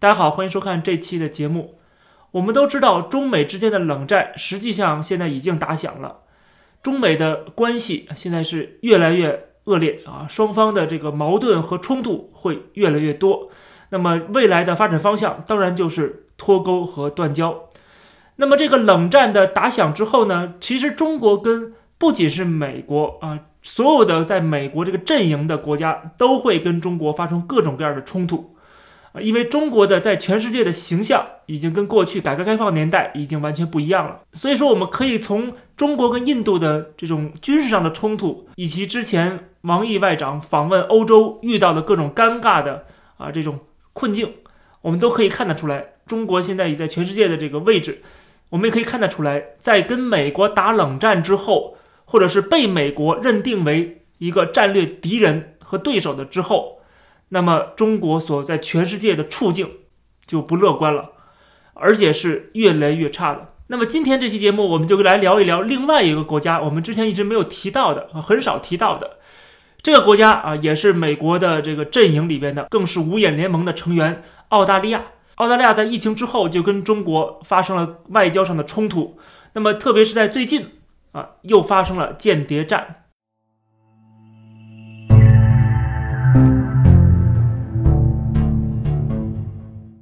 大家好，欢迎收看这期的节目。我们都知道，中美之间的冷战实际上现在已经打响了，中美的关系现在是越来越恶劣啊，双方的这个矛盾和冲突会越来越多。那么未来的发展方向当然就是脱钩和断交。那么这个冷战的打响之后呢，其实中国跟不仅是美国啊，所有的在美国这个阵营的国家都会跟中国发生各种各样的冲突。啊，因为中国的在全世界的形象已经跟过去改革开放年代已经完全不一样了，所以说我们可以从中国跟印度的这种军事上的冲突，以及之前王毅外长访问欧洲遇到的各种尴尬的啊这种困境，我们都可以看得出来，中国现在已在全世界的这个位置，我们也可以看得出来，在跟美国打冷战之后，或者是被美国认定为一个战略敌人和对手的之后。那么中国所在全世界的处境就不乐观了，而且是越来越差的。那么今天这期节目，我们就来聊一聊另外一个国家，我们之前一直没有提到的啊，很少提到的这个国家啊，也是美国的这个阵营里边的，更是五眼联盟的成员——澳大利亚。澳大利亚在疫情之后就跟中国发生了外交上的冲突，那么特别是在最近啊，又发生了间谍战。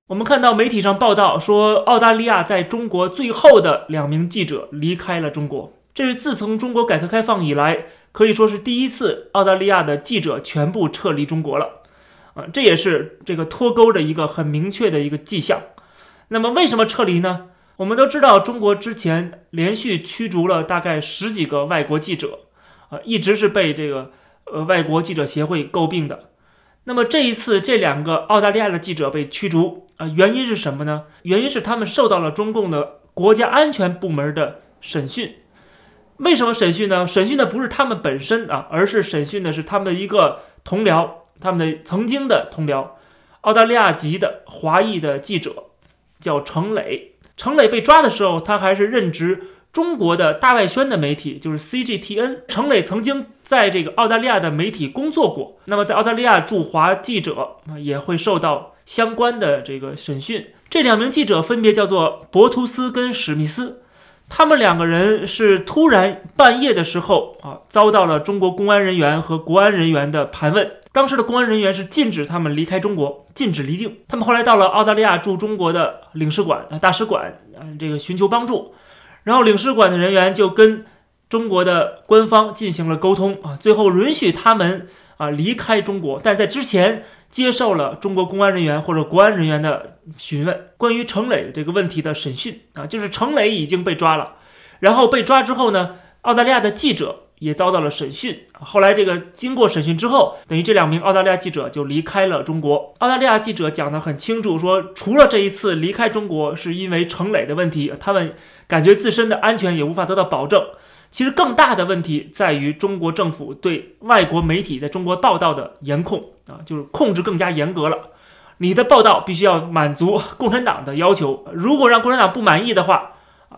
我们看到媒体上报道说，澳大利亚在中国最后的两名记者离开了中国。这是自从中国改革开放以来，可以说是第一次澳大利亚的记者全部撤离中国了。啊，这也是这个脱钩的一个很明确的一个迹象。那么，为什么撤离呢？我们都知道，中国之前连续驱逐了大概十几个外国记者，啊，一直是被这个呃外国记者协会诟病的。那么这一次，这两个澳大利亚的记者被驱逐。啊，原因是什么呢？原因是他们受到了中共的国家安全部门的审讯。为什么审讯呢？审讯的不是他们本身啊，而是审讯的是他们的一个同僚，他们的曾经的同僚，澳大利亚籍的华裔的记者，叫程磊。程磊被抓的时候，他还是任职中国的大外宣的媒体，就是 CGTN。程磊曾经在这个澳大利亚的媒体工作过，那么在澳大利亚驻华记者，也会受到。相关的这个审讯，这两名记者分别叫做博图斯跟史密斯，他们两个人是突然半夜的时候啊，遭到了中国公安人员和国安人员的盘问。当时的公安人员是禁止他们离开中国，禁止离境。他们后来到了澳大利亚驻中国的领事馆啊大使馆嗯，这个寻求帮助，然后领事馆的人员就跟中国的官方进行了沟通啊，最后允许他们啊离开中国，但在之前。接受了中国公安人员或者国安人员的询问，关于程磊这个问题的审讯啊，就是程磊已经被抓了，然后被抓之后呢，澳大利亚的记者也遭到了审讯。后来这个经过审讯之后，等于这两名澳大利亚记者就离开了中国。澳大利亚记者讲得很清楚，说除了这一次离开中国是因为程磊的问题，他们感觉自身的安全也无法得到保证。其实更大的问题在于中国政府对外国媒体在中国报道的严控啊，就是控制更加严格了。你的报道必须要满足共产党的要求，如果让共产党不满意的话。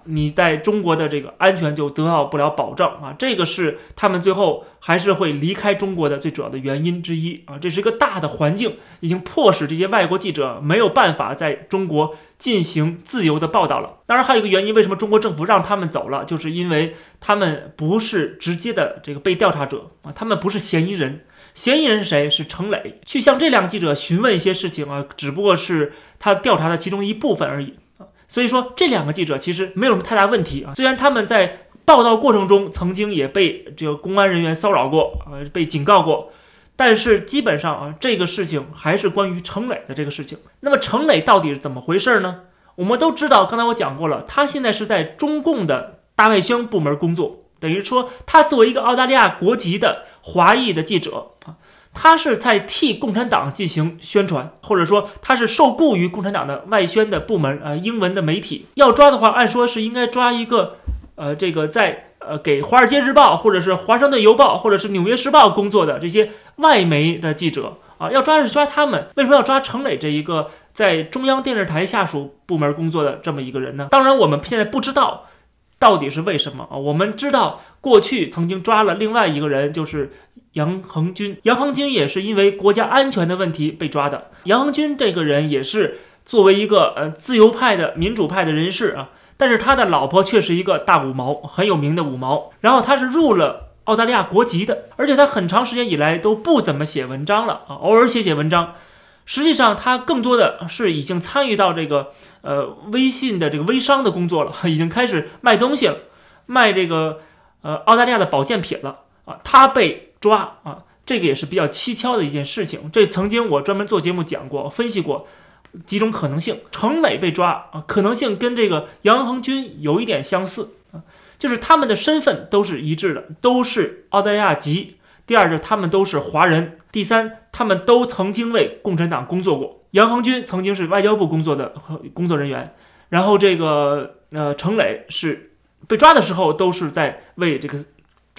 你在中国的这个安全就得到不了保障啊，这个是他们最后还是会离开中国的最主要的原因之一啊。这是一个大的环境，已经迫使这些外国记者没有办法在中国进行自由的报道了。当然，还有一个原因，为什么中国政府让他们走了，就是因为他们不是直接的这个被调查者啊，他们不是嫌疑人。嫌疑人是谁？是程磊。去向这两个记者询问一些事情啊，只不过是他调查的其中一部分而已。所以说，这两个记者其实没有什么太大问题啊。虽然他们在报道过程中曾经也被这个公安人员骚扰过啊，被警告过，但是基本上啊，这个事情还是关于程磊的这个事情。那么程磊到底是怎么回事呢？我们都知道，刚才我讲过了，他现在是在中共的大外宣部门工作，等于说他作为一个澳大利亚国籍的华裔的记者。他是在替共产党进行宣传，或者说他是受雇于共产党的外宣的部门，呃，英文的媒体要抓的话，按说是应该抓一个，呃，这个在呃给《华尔街日报》或者是《华盛顿邮报》或者是《纽约时报》工作的这些外媒的记者啊，要抓是抓他们，为什么要抓程磊这一个在中央电视台下属部门工作的这么一个人呢？当然，我们现在不知道到底是为什么啊，我们知道过去曾经抓了另外一个人，就是。杨恒军，杨恒军也是因为国家安全的问题被抓的。杨恒军这个人也是作为一个呃自由派的民主派的人士啊，但是他的老婆却是一个大五毛，很有名的五毛。然后他是入了澳大利亚国籍的，而且他很长时间以来都不怎么写文章了啊，偶尔写写文章。实际上，他更多的是已经参与到这个呃微信的这个微商的工作了，已经开始卖东西了，卖这个呃澳大利亚的保健品了啊。他被抓啊，这个也是比较蹊跷的一件事情。这曾经我专门做节目讲过，分析过几种可能性。程磊被抓啊，可能性跟这个杨恒军有一点相似啊，就是他们的身份都是一致的，都是澳大利亚籍。第二是他们都是华人，第三他们都曾经为共产党工作过。杨恒军曾经是外交部工作的工作人员，然后这个呃程磊是被抓的时候都是在为这个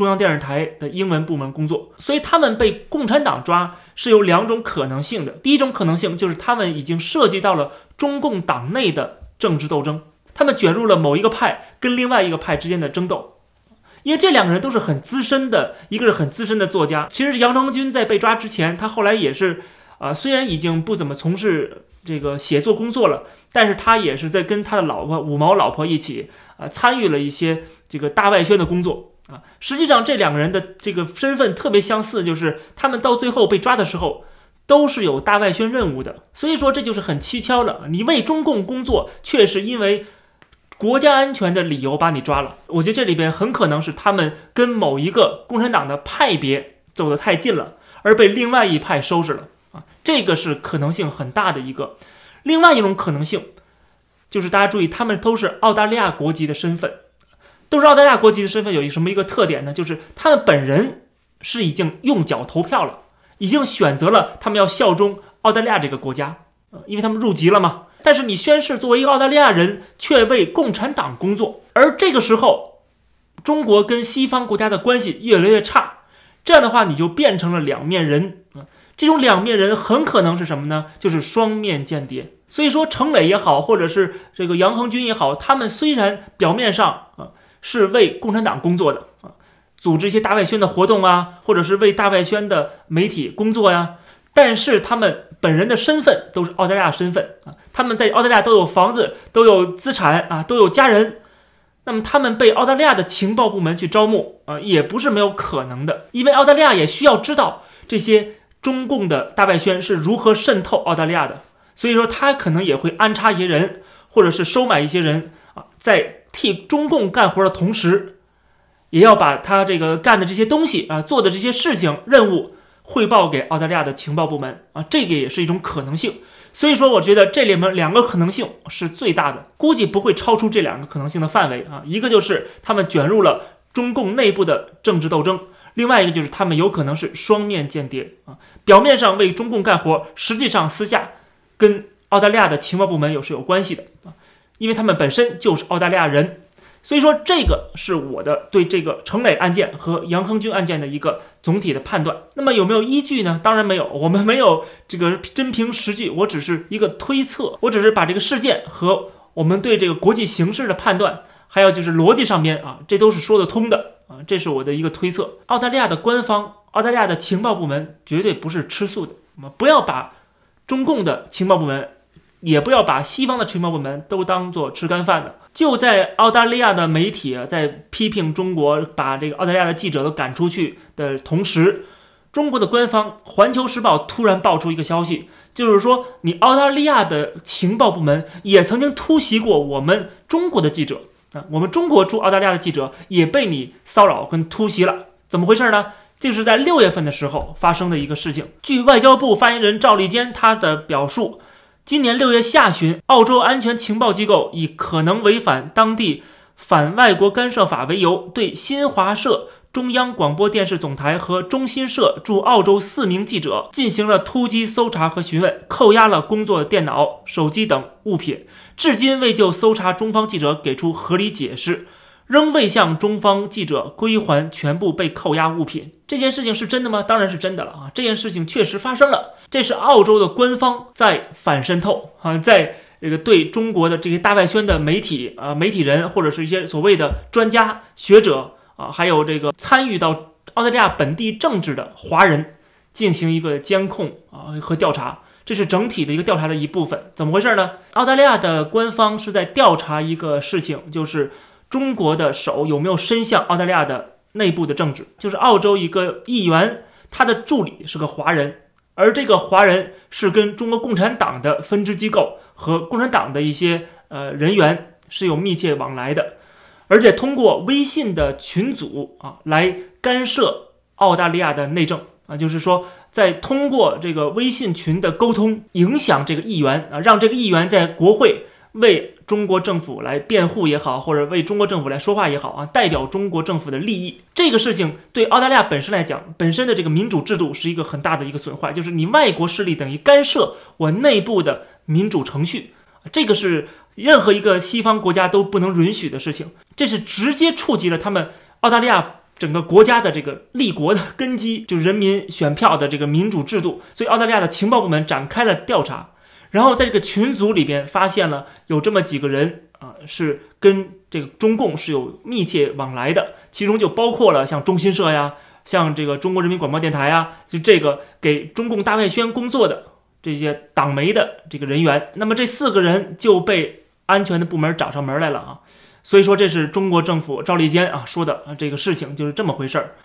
中央电视台的英文部门工作，所以他们被共产党抓是有两种可能性的。第一种可能性就是他们已经涉及到了中共党内的政治斗争，他们卷入了某一个派跟另外一个派之间的争斗。因为这两个人都是很资深的，一个是很资深的作家。其实杨成军在被抓之前，他后来也是，啊，虽然已经不怎么从事这个写作工作了，但是他也是在跟他的老婆五毛老婆一起，啊，参与了一些这个大外宣的工作啊。实际上，这两个人的这个身份特别相似，就是他们到最后被抓的时候，都是有大外宣任务的。所以说，这就是很蹊跷的。你为中共工作，却是因为。国家安全的理由把你抓了，我觉得这里边很可能是他们跟某一个共产党的派别走得太近了，而被另外一派收拾了啊，这个是可能性很大的一个。另外一种可能性就是大家注意，他们都是澳大利亚国籍的身份，都是澳大利亚国籍的身份，有一什么一个特点呢？就是他们本人是已经用脚投票了，已经选择了他们要效忠澳大利亚这个国家，呃，因为他们入籍了嘛。但是你宣誓作为一个澳大利亚人，却为共产党工作，而这个时候，中国跟西方国家的关系越来越差，这样的话你就变成了两面人啊！这种两面人很可能是什么呢？就是双面间谍。所以说，程磊也好，或者是这个杨恒军也好，他们虽然表面上啊是为共产党工作的啊，组织一些大外宣的活动啊，或者是为大外宣的媒体工作呀。但是他们本人的身份都是澳大利亚身份啊，他们在澳大利亚都有房子，都有资产啊，都有家人。那么他们被澳大利亚的情报部门去招募啊，也不是没有可能的，因为澳大利亚也需要知道这些中共的大外宣是如何渗透澳大利亚的，所以说他可能也会安插一些人，或者是收买一些人啊，在替中共干活的同时，也要把他这个干的这些东西啊，做的这些事情任务。汇报给澳大利亚的情报部门啊，这个也是一种可能性。所以说，我觉得这里面两个可能性是最大的，估计不会超出这两个可能性的范围啊。一个就是他们卷入了中共内部的政治斗争，另外一个就是他们有可能是双面间谍啊，表面上为中共干活，实际上私下跟澳大利亚的情报部门有是有关系的啊，因为他们本身就是澳大利亚人。所以说，这个是我的对这个程磊案件和杨亨军案件的一个总体的判断。那么有没有依据呢？当然没有，我们没有这个真凭实据，我只是一个推测，我只是把这个事件和我们对这个国际形势的判断，还有就是逻辑上边啊，这都是说得通的啊，这是我的一个推测。澳大利亚的官方，澳大利亚的情报部门绝对不是吃素的，我们不要把中共的情报部门。也不要把西方的情报部门都当做吃干饭的。就在澳大利亚的媒体在批评中国，把这个澳大利亚的记者都赶出去的同时，中国的官方《环球时报》突然爆出一个消息，就是说你澳大利亚的情报部门也曾经突袭过我们中国的记者啊，我们中国驻澳大利亚的记者也被你骚扰跟突袭了，怎么回事呢？这是在六月份的时候发生的一个事情。据外交部发言人赵立坚他的表述。今年六月下旬，澳洲安全情报机构以可能违反当地反外国干涉法为由，对新华社、中央广播电视总台和中新社驻澳洲四名记者进行了突击搜查和询问，扣押了工作电脑、手机等物品，至今未就搜查中方记者给出合理解释。仍未向中方记者归还全部被扣押物品，这件事情是真的吗？当然是真的了啊！这件事情确实发生了，这是澳洲的官方在反渗透啊，在这个对中国的这些大外宣的媒体啊、媒体人或者是一些所谓的专家学者啊，还有这个参与到澳大利亚本地政治的华人进行一个监控啊和调查，这是整体的一个调查的一部分。怎么回事呢？澳大利亚的官方是在调查一个事情，就是中国的手有没有伸向澳大利亚的内部的政治。就是澳洲一个议员，他的助理是个华人，而这个华人是跟中国共产党的分支机构和共产党的一些呃人员是有密切往来的，而且通过微信的群组啊来干涉澳大利亚的内政啊，就是说。在通过这个微信群的沟通，影响这个议员啊，让这个议员在国会为中国政府来辩护也好，或者为中国政府来说话也好啊，代表中国政府的利益。这个事情对澳大利亚本身来讲，本身的这个民主制度是一个很大的一个损坏，就是你外国势力等于干涉我内部的民主程序，这个是任何一个西方国家都不能允许的事情，这是直接触及了他们澳大利亚。整个国家的这个立国的根基，就人民选票的这个民主制度，所以澳大利亚的情报部门展开了调查，然后在这个群组里边发现了有这么几个人啊，是跟这个中共是有密切往来的，其中就包括了像中新社呀，像这个中国人民广播电台呀，就这个给中共大外宣工作的这些党媒的这个人员，那么这四个人就被安全的部门找上门来了啊。所以说，这是中国政府赵立坚啊说的，这个事情就是这么回事儿。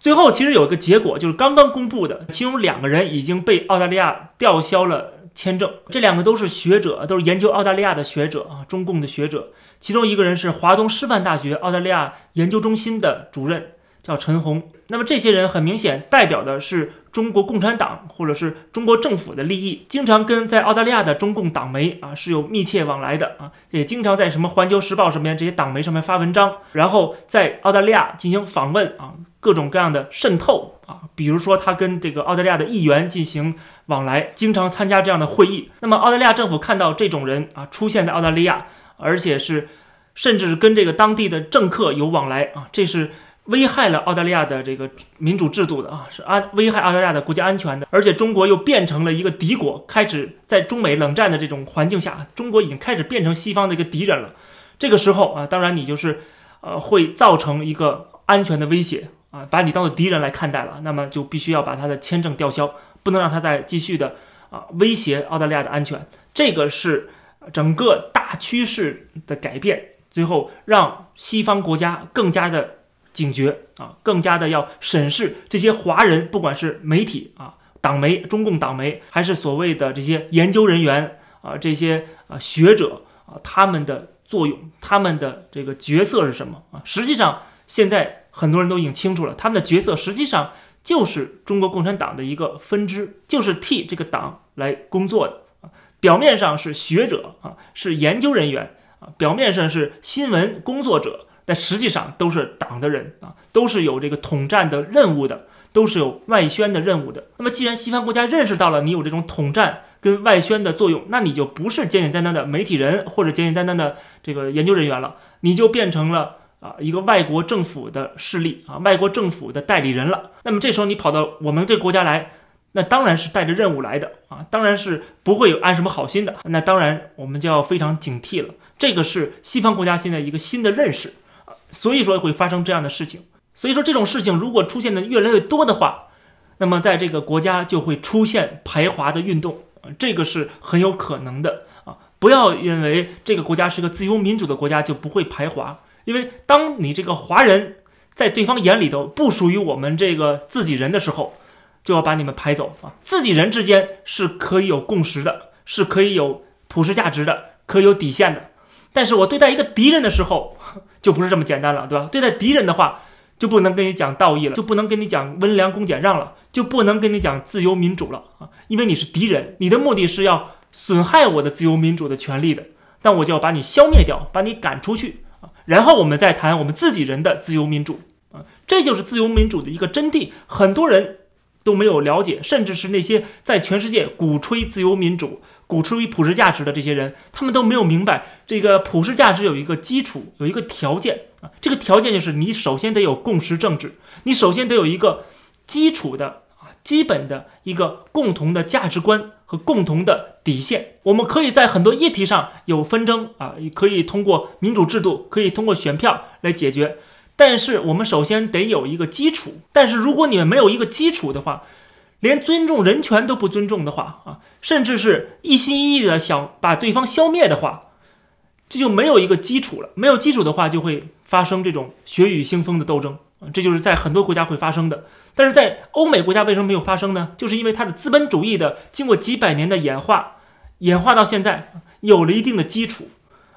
最后其实有一个结果，就是刚刚公布的，其中两个人已经被澳大利亚吊销了签证。这两个都是学者，都是研究澳大利亚的学者啊，中共的学者。其中一个人是华东师范大学澳大利亚研究中心的主任。叫陈红，那么这些人很明显代表的是中国共产党或者是中国政府的利益，经常跟在澳大利亚的中共党媒啊是有密切往来的啊，也经常在什么《环球时报》上面这些党媒上面发文章，然后在澳大利亚进行访问啊，各种各样的渗透啊，比如说他跟这个澳大利亚的议员进行往来，经常参加这样的会议。那么澳大利亚政府看到这种人啊出现在澳大利亚，而且是甚至跟这个当地的政客有往来啊，这是。危害了澳大利亚的这个民主制度的啊，是安危害澳大利亚的国家安全的，而且中国又变成了一个敌国，开始在中美冷战的这种环境下，中国已经开始变成西方的一个敌人了。这个时候啊，当然你就是呃会造成一个安全的威胁啊，把你当做敌人来看待了，那么就必须要把他的签证吊销，不能让他再继续的啊威胁澳大利亚的安全。这个是整个大趋势的改变，最后让西方国家更加的。警觉啊，更加的要审视这些华人，不管是媒体啊、党媒、中共党媒，还是所谓的这些研究人员啊、这些啊学者啊，他们的作用，他们的这个角色是什么啊？实际上，现在很多人都已经清楚了，他们的角色实际上就是中国共产党的一个分支，就是替这个党来工作的。表面上是学者啊，是研究人员啊，表面上是新闻工作者。但实际上都是党的人啊，都是有这个统战的任务的，都是有外宣的任务的。那么，既然西方国家认识到了你有这种统战跟外宣的作用，那你就不是简简单单的媒体人或者简简单单的这个研究人员了，你就变成了啊一个外国政府的势力啊，外国政府的代理人了。那么这时候你跑到我们这个国家来，那当然是带着任务来的啊，当然是不会有安什么好心的。那当然我们就要非常警惕了。这个是西方国家现在一个新的认识。所以说会发生这样的事情，所以说这种事情如果出现的越来越多的话，那么在这个国家就会出现排华的运动啊，这个是很有可能的啊！不要认为这个国家是个自由民主的国家就不会排华，因为当你这个华人在对方眼里头不属于我们这个自己人的时候，就要把你们排走啊！自己人之间是可以有共识的，是可以有普世价值的，可以有底线的。但是我对待一个敌人的时候，就不是这么简单了，对吧？对待敌人的话，就不能跟你讲道义了，就不能跟你讲温良恭俭让了，就不能跟你讲自由民主了啊！因为你是敌人，你的目的是要损害我的自由民主的权利的，那我就要把你消灭掉，把你赶出去！然后我们再谈我们自己人的自由民主啊！这就是自由民主的一个真谛，很多人都没有了解，甚至是那些在全世界鼓吹自由民主。鼓吹普世价值的这些人，他们都没有明白这个普世价值有一个基础，有一个条件啊。这个条件就是你首先得有共识政治，你首先得有一个基础的啊基本的一个共同的价值观和共同的底线。我们可以在很多议题上有纷争啊，可以通过民主制度，可以通过选票来解决。但是我们首先得有一个基础。但是如果你们没有一个基础的话，连尊重人权都不尊重的话啊，甚至是一心一意的想把对方消灭的话，这就没有一个基础了。没有基础的话，就会发生这种血雨腥风的斗争，这就是在很多国家会发生的。但是在欧美国家为什么没有发生呢？就是因为它的资本主义的经过几百年的演化，演化到现在有了一定的基础，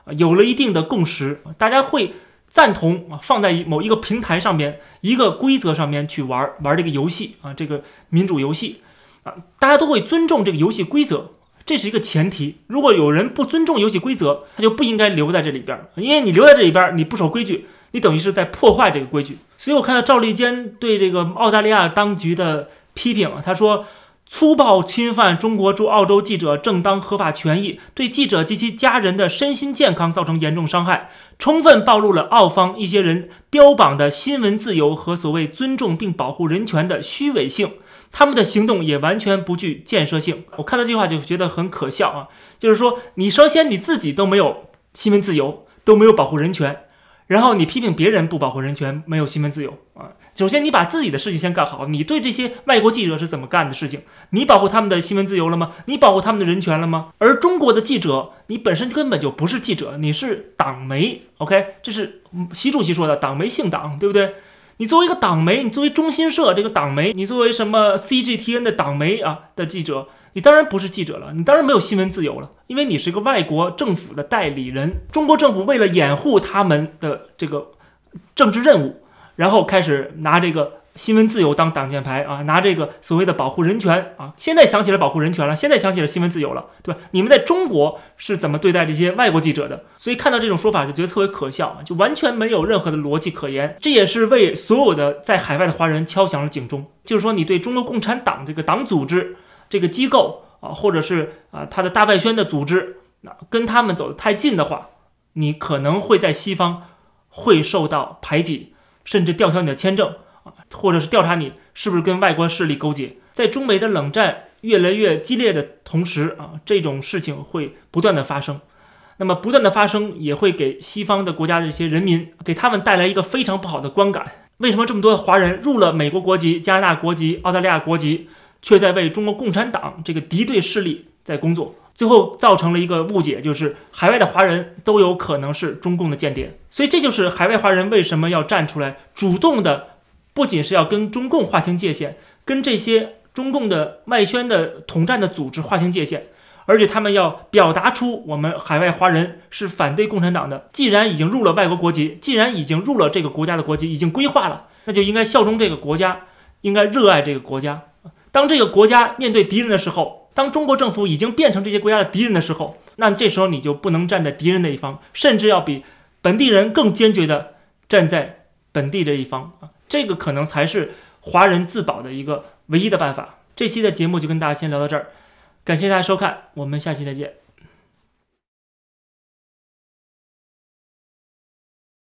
啊，有了一定的共识，大家会赞同啊，放在某一个平台上面，一个规则上面去玩玩这个游戏啊，这个民主游戏啊，大家都会尊重这个游戏规则，这是一个前提。如果有人不尊重游戏规则，他就不应该留在这里边，因为你留在这里边，你不守规矩。你等于是在破坏这个规矩，所以我看到赵立坚对这个澳大利亚当局的批评，他说粗暴侵犯中国驻澳洲记者正当合法权益，对记者及其家人的身心健康造成严重伤害，充分暴露了澳方一些人标榜的新闻自由和所谓尊重并保护人权的虚伪性，他们的行动也完全不具建设性。我看到这句话就觉得很可笑啊，就是说你首先你自己都没有新闻自由，都没有保护人权。然后你批评别人不保护人权，没有新闻自由啊！首先你把自己的事情先干好。你对这些外国记者是怎么干的事情？你保护他们的新闻自由了吗？你保护他们的人权了吗？而中国的记者，你本身根本就不是记者，你是党媒。OK，这是习主席说的，党媒姓党，对不对？你作为一个党媒，你作为中新社这个党媒，你作为什么 CGTN 的党媒啊的记者。你当然不是记者了，你当然没有新闻自由了，因为你是一个外国政府的代理人。中国政府为了掩护他们的这个政治任务，然后开始拿这个新闻自由当挡箭牌啊，拿这个所谓的保护人权啊。现在想起来保护人权了，现在想起了新闻自由了，对吧？你们在中国是怎么对待这些外国记者的？所以看到这种说法就觉得特别可笑，就完全没有任何的逻辑可言。这也是为所有的在海外的华人敲响了警钟，就是说你对中国共产党这个党组织。这个机构啊，或者是啊，他的大外宣的组织，那跟他们走得太近的话，你可能会在西方会受到排挤，甚至吊销你的签证啊，或者是调查你是不是跟外国势力勾结。在中美的冷战越来越激烈的同时啊，这种事情会不断的发生。那么不断的发生，也会给西方的国家的这些人民，给他们带来一个非常不好的观感。为什么这么多华人入了美国国籍、加拿大国籍、澳大利亚国籍？却在为中国共产党这个敌对势力在工作，最后造成了一个误解，就是海外的华人都有可能是中共的间谍。所以这就是海外华人为什么要站出来，主动的，不仅是要跟中共划清界限，跟这些中共的外宣的统战的组织划清界限，而且他们要表达出我们海外华人是反对共产党的。既然已经入了外国国籍，既然已经入了这个国家的国籍，已经规划了，那就应该效忠这个国家，应该热爱这个国家。当这个国家面对敌人的时候，当中国政府已经变成这些国家的敌人的时候，那这时候你就不能站在敌人那一方，甚至要比本地人更坚决的站在本地这一方啊！这个可能才是华人自保的一个唯一的办法。这期的节目就跟大家先聊到这儿，感谢大家收看，我们下期再见。